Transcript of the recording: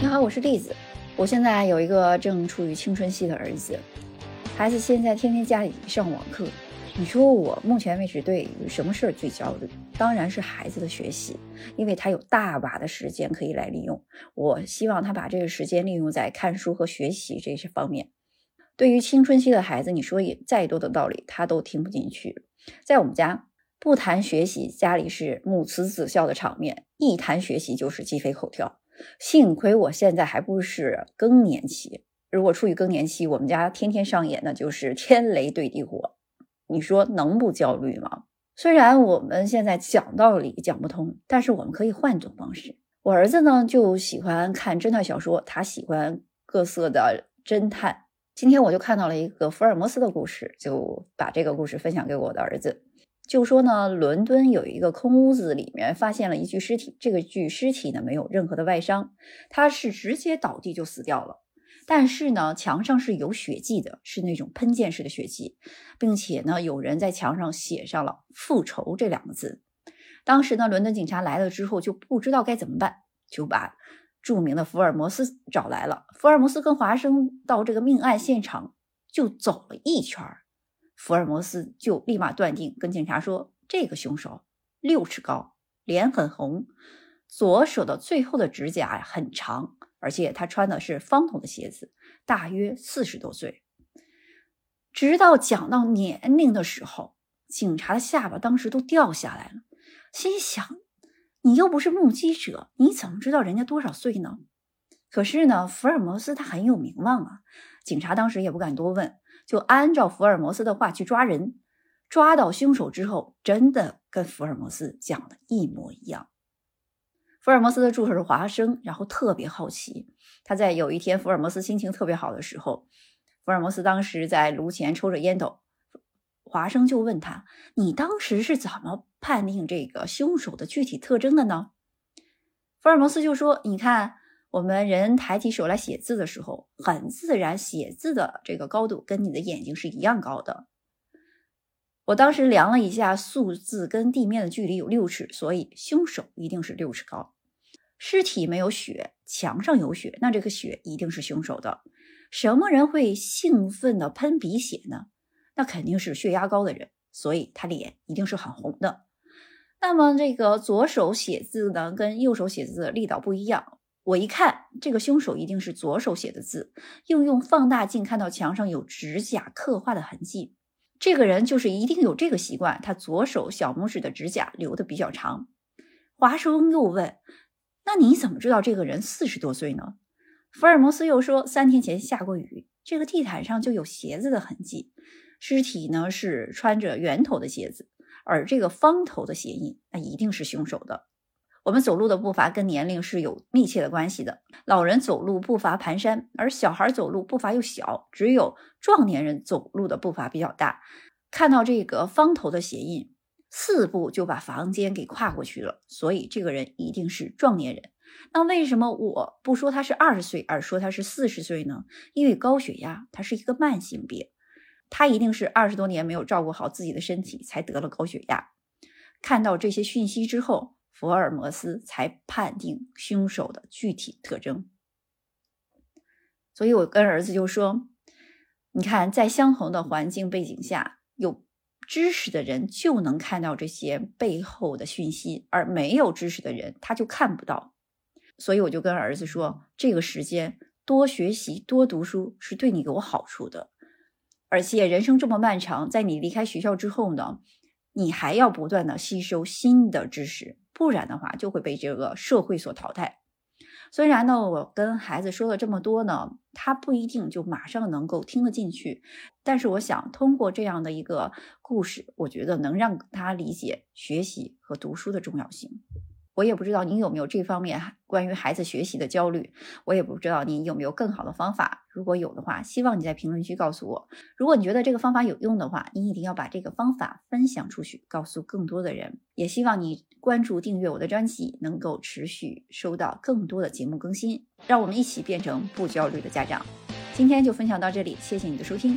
你好，我是栗子。我现在有一个正处于青春期的儿子，孩子现在天天家里上网课。你说我目前为止对于什么事儿最焦虑？当然是孩子的学习，因为他有大把的时间可以来利用。我希望他把这个时间利用在看书和学习这些方面。对于青春期的孩子，你说也再多的道理，他都听不进去。在我们家，不谈学习，家里是母慈子孝的场面；一谈学习，就是鸡飞狗跳。幸亏我现在还不是更年期，如果处于更年期，我们家天天上演的就是天雷对地火，你说能不焦虑吗？虽然我们现在讲道理讲不通，但是我们可以换种方式。我儿子呢就喜欢看侦探小说，他喜欢各色的侦探。今天我就看到了一个福尔摩斯的故事，就把这个故事分享给我的儿子。就说呢，伦敦有一个空屋子，里面发现了一具尸体。这个具尸体呢，没有任何的外伤，他是直接倒地就死掉了。但是呢，墙上是有血迹的，是那种喷溅式的血迹，并且呢，有人在墙上写上了“复仇”这两个字。当时呢，伦敦警察来了之后就不知道该怎么办，就把著名的福尔摩斯找来了。福尔摩斯跟华生到这个命案现场就走了一圈儿。福尔摩斯就立马断定，跟警察说：“这个凶手六尺高，脸很红，左手的最后的指甲很长，而且他穿的是方头的鞋子，大约四十多岁。”直到讲到年龄的时候，警察的下巴当时都掉下来了，心想：“你又不是目击者，你怎么知道人家多少岁呢？”可是呢，福尔摩斯他很有名望啊，警察当时也不敢多问。就按照福尔摩斯的话去抓人，抓到凶手之后，真的跟福尔摩斯讲的一模一样。福尔摩斯的助手是华生，然后特别好奇。他在有一天福尔摩斯心情特别好的时候，福尔摩斯当时在炉前抽着烟斗，华生就问他：“你当时是怎么判定这个凶手的具体特征的呢？”福尔摩斯就说：“你看。”我们人抬起手来写字的时候，很自然，写字的这个高度跟你的眼睛是一样高的。我当时量了一下，数字跟地面的距离有六尺，所以凶手一定是六尺高。尸体没有血，墙上有血，那这个血一定是凶手的。什么人会兴奋的喷鼻血呢？那肯定是血压高的人，所以他脸一定是很红的。那么这个左手写字呢，跟右手写字力道不一样。我一看，这个凶手一定是左手写的字，又用放大镜看到墙上有指甲刻画的痕迹，这个人就是一定有这个习惯，他左手小拇指的指甲留的比较长。华生又问：“那你怎么知道这个人四十多岁呢？”福尔摩斯又说：“三天前下过雨，这个地毯上就有鞋子的痕迹，尸体呢是穿着圆头的鞋子，而这个方头的鞋印，那一定是凶手的。”我们走路的步伐跟年龄是有密切的关系的。老人走路步伐蹒跚，而小孩走路步伐又小，只有壮年人走路的步伐比较大。看到这个方头的鞋印，四步就把房间给跨过去了，所以这个人一定是壮年人。那为什么我不说他是二十岁，而说他是四十岁呢？因为高血压它是一个慢性病，他一定是二十多年没有照顾好自己的身体，才得了高血压。看到这些讯息之后。福尔摩斯才判定凶手的具体特征，所以我跟儿子就说：“你看，在相同的环境背景下，有知识的人就能看到这些背后的讯息，而没有知识的人他就看不到。所以我就跟儿子说，这个时间多学习、多读书是对你有好处的。而且人生这么漫长，在你离开学校之后呢，你还要不断的吸收新的知识。”不然的话，就会被这个社会所淘汰。虽然呢，我跟孩子说了这么多呢，他不一定就马上能够听得进去。但是，我想通过这样的一个故事，我觉得能让他理解学习和读书的重要性。我也不知道你有没有这方面关于孩子学习的焦虑，我也不知道你有没有更好的方法。如果有的话，希望你在评论区告诉我。如果你觉得这个方法有用的话，你一定要把这个方法分享出去，告诉更多的人。也希望你关注、订阅我的专辑，能够持续收到更多的节目更新。让我们一起变成不焦虑的家长。今天就分享到这里，谢谢你的收听。